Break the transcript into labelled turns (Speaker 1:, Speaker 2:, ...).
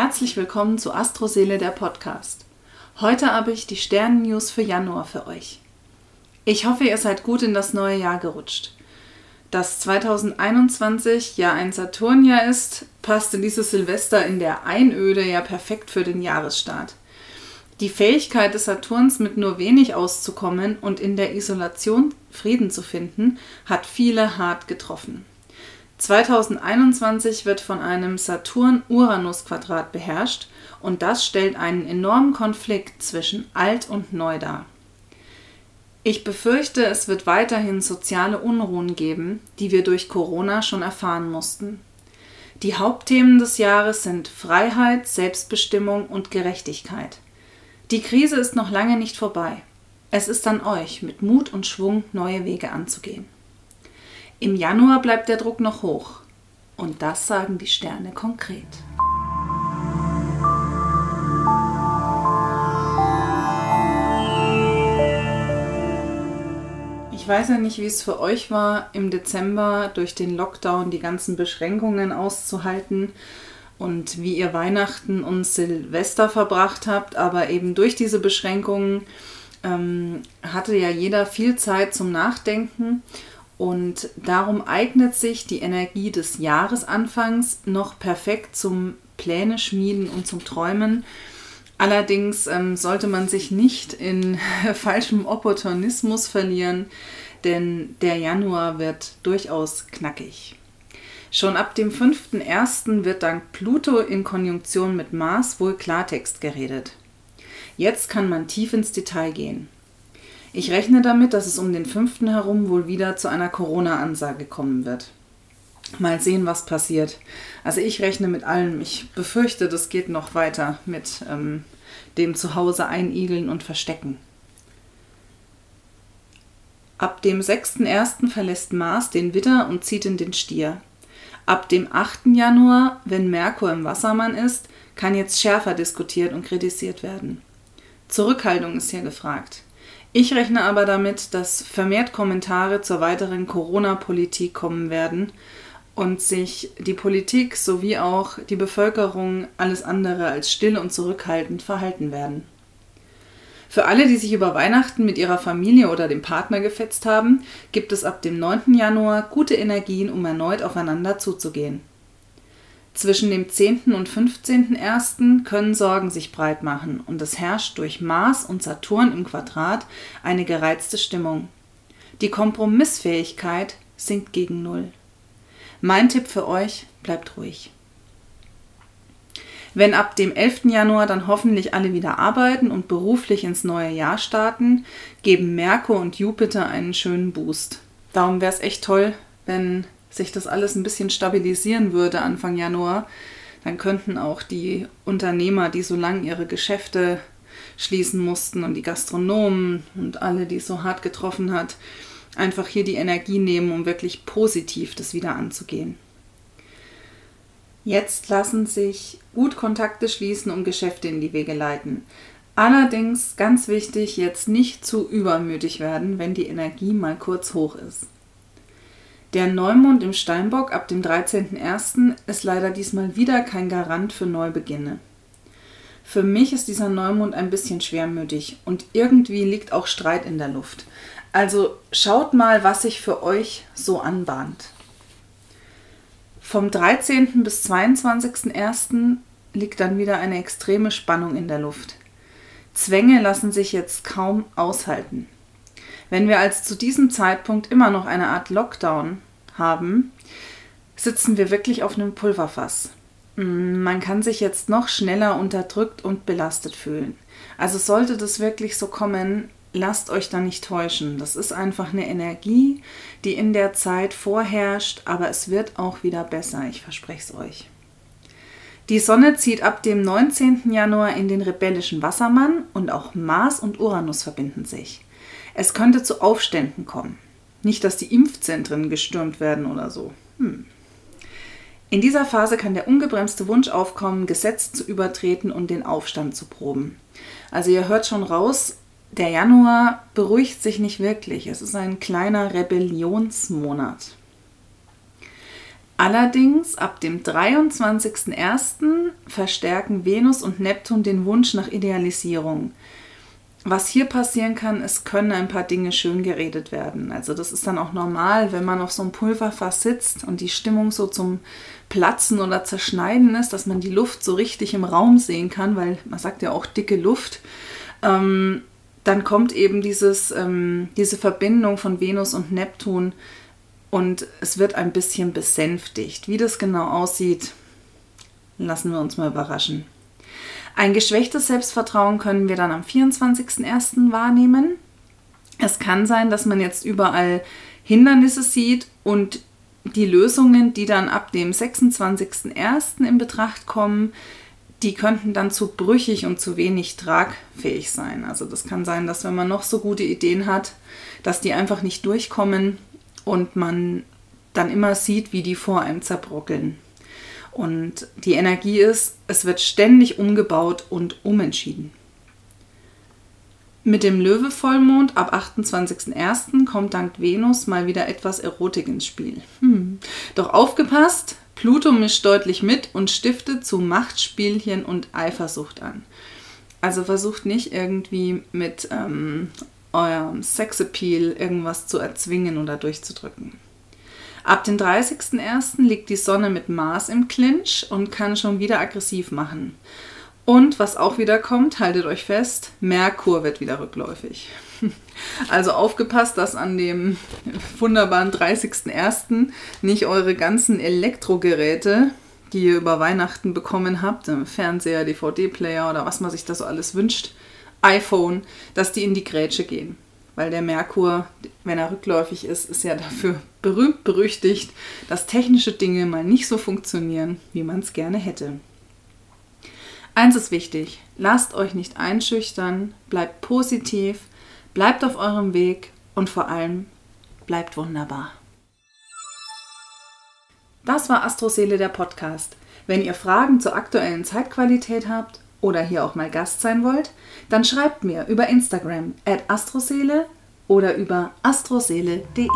Speaker 1: Herzlich willkommen zu Astroseele der Podcast. Heute habe ich die Sternen-News für Januar für euch. Ich hoffe, ihr seid gut in das neue Jahr gerutscht. Dass 2021 ja ein Saturnjahr ist, passte dieses Silvester in der Einöde ja perfekt für den Jahresstart. Die Fähigkeit des Saturns, mit nur wenig auszukommen und in der Isolation Frieden zu finden, hat viele hart getroffen. 2021 wird von einem Saturn-Uranus-Quadrat beherrscht und das stellt einen enormen Konflikt zwischen alt und neu dar. Ich befürchte, es wird weiterhin soziale Unruhen geben, die wir durch Corona schon erfahren mussten. Die Hauptthemen des Jahres sind Freiheit, Selbstbestimmung und Gerechtigkeit. Die Krise ist noch lange nicht vorbei. Es ist an euch, mit Mut und Schwung neue Wege anzugehen. Im Januar bleibt der Druck noch hoch. Und das sagen die Sterne konkret. Ich weiß ja nicht, wie es für euch war, im Dezember durch den Lockdown die ganzen Beschränkungen auszuhalten und wie ihr Weihnachten und Silvester verbracht habt, aber eben durch diese Beschränkungen ähm, hatte ja jeder viel Zeit zum Nachdenken und darum eignet sich die Energie des Jahresanfangs noch perfekt zum Pläne schmieden und zum Träumen. Allerdings ähm, sollte man sich nicht in falschem Opportunismus verlieren, denn der Januar wird durchaus knackig. Schon ab dem 5.1. wird dank Pluto in Konjunktion mit Mars wohl Klartext geredet. Jetzt kann man tief ins Detail gehen. Ich rechne damit, dass es um den 5. herum wohl wieder zu einer Corona-Ansage kommen wird. Mal sehen, was passiert. Also ich rechne mit allem. Ich befürchte, das geht noch weiter mit ähm, dem Zuhause einigeln und verstecken. Ab dem 6.1. verlässt Mars den Widder und zieht in den Stier. Ab dem 8. Januar, wenn Merkur im Wassermann ist, kann jetzt schärfer diskutiert und kritisiert werden. Zurückhaltung ist hier gefragt. Ich rechne aber damit, dass vermehrt Kommentare zur weiteren Corona-Politik kommen werden und sich die Politik sowie auch die Bevölkerung alles andere als still und zurückhaltend verhalten werden. Für alle, die sich über Weihnachten mit ihrer Familie oder dem Partner gefetzt haben, gibt es ab dem 9. Januar gute Energien, um erneut aufeinander zuzugehen. Zwischen dem 10. und 15.01. können Sorgen sich breit machen und es herrscht durch Mars und Saturn im Quadrat eine gereizte Stimmung. Die Kompromissfähigkeit sinkt gegen Null. Mein Tipp für euch, bleibt ruhig. Wenn ab dem 11. Januar dann hoffentlich alle wieder arbeiten und beruflich ins neue Jahr starten, geben Merkur und Jupiter einen schönen Boost. Darum wäre es echt toll, wenn sich das alles ein bisschen stabilisieren würde Anfang Januar. Dann könnten auch die Unternehmer, die so lange ihre Geschäfte schließen mussten und die Gastronomen und alle, die es so hart getroffen hat, einfach hier die Energie nehmen, um wirklich positiv das wieder anzugehen. Jetzt lassen sich gut Kontakte schließen und Geschäfte in die Wege leiten. Allerdings ganz wichtig, jetzt nicht zu übermütig werden, wenn die Energie mal kurz hoch ist. Der Neumond im Steinbock ab dem 13.01. ist leider diesmal wieder kein Garant für Neubeginne. Für mich ist dieser Neumond ein bisschen schwermütig und irgendwie liegt auch Streit in der Luft. Also schaut mal, was sich für euch so anbahnt. Vom 13. bis 22.01. liegt dann wieder eine extreme Spannung in der Luft. Zwänge lassen sich jetzt kaum aushalten. Wenn wir also zu diesem Zeitpunkt immer noch eine Art Lockdown haben, sitzen wir wirklich auf einem Pulverfass. Mm, man kann sich jetzt noch schneller unterdrückt und belastet fühlen. Also sollte das wirklich so kommen, lasst euch da nicht täuschen. Das ist einfach eine Energie, die in der Zeit vorherrscht, aber es wird auch wieder besser, ich verspreche es euch. Die Sonne zieht ab dem 19. Januar in den rebellischen Wassermann und auch Mars und Uranus verbinden sich. Es könnte zu Aufständen kommen. Nicht, dass die Impfzentren gestürmt werden oder so. Hm. In dieser Phase kann der ungebremste Wunsch aufkommen, Gesetze zu übertreten und den Aufstand zu proben. Also ihr hört schon raus, der Januar beruhigt sich nicht wirklich. Es ist ein kleiner Rebellionsmonat. Allerdings ab dem 23.01. verstärken Venus und Neptun den Wunsch nach Idealisierung. Was hier passieren kann, es können ein paar Dinge schön geredet werden. Also das ist dann auch normal, wenn man auf so einem Pulverfass sitzt und die Stimmung so zum Platzen oder Zerschneiden ist, dass man die Luft so richtig im Raum sehen kann, weil man sagt ja auch dicke Luft. Ähm, dann kommt eben dieses, ähm, diese Verbindung von Venus und Neptun und es wird ein bisschen besänftigt. Wie das genau aussieht, lassen wir uns mal überraschen. Ein geschwächtes Selbstvertrauen können wir dann am 24.01. wahrnehmen. Es kann sein, dass man jetzt überall Hindernisse sieht und die Lösungen, die dann ab dem 26.01. in Betracht kommen, die könnten dann zu brüchig und zu wenig tragfähig sein. Also das kann sein, dass wenn man noch so gute Ideen hat, dass die einfach nicht durchkommen und man dann immer sieht, wie die vor einem zerbrockeln. Und die Energie ist, es wird ständig umgebaut und umentschieden. Mit dem Löwe-Vollmond ab 28.01. kommt dank Venus mal wieder etwas Erotik ins Spiel. Hm. Doch aufgepasst, Pluto mischt deutlich mit und stiftet zu Machtspielchen und Eifersucht an. Also versucht nicht irgendwie mit ähm, eurem Sexappeal irgendwas zu erzwingen oder durchzudrücken. Ab dem 30.01. liegt die Sonne mit Mars im Clinch und kann schon wieder aggressiv machen. Und was auch wieder kommt, haltet euch fest, Merkur wird wieder rückläufig. Also aufgepasst, dass an dem wunderbaren 30.01. nicht eure ganzen Elektrogeräte, die ihr über Weihnachten bekommen habt, Fernseher, DVD-Player oder was man sich da so alles wünscht, iPhone, dass die in die Grätsche gehen. Weil der Merkur, wenn er rückläufig ist, ist ja dafür berühmt berüchtigt, dass technische Dinge mal nicht so funktionieren, wie man es gerne hätte. Eins ist wichtig, lasst euch nicht einschüchtern, bleibt positiv, bleibt auf eurem Weg und vor allem bleibt wunderbar. Das war Astroseele der Podcast. Wenn ihr Fragen zur aktuellen Zeitqualität habt oder hier auch mal Gast sein wollt, dann schreibt mir über Instagram at astroseele oder über astroseele.de.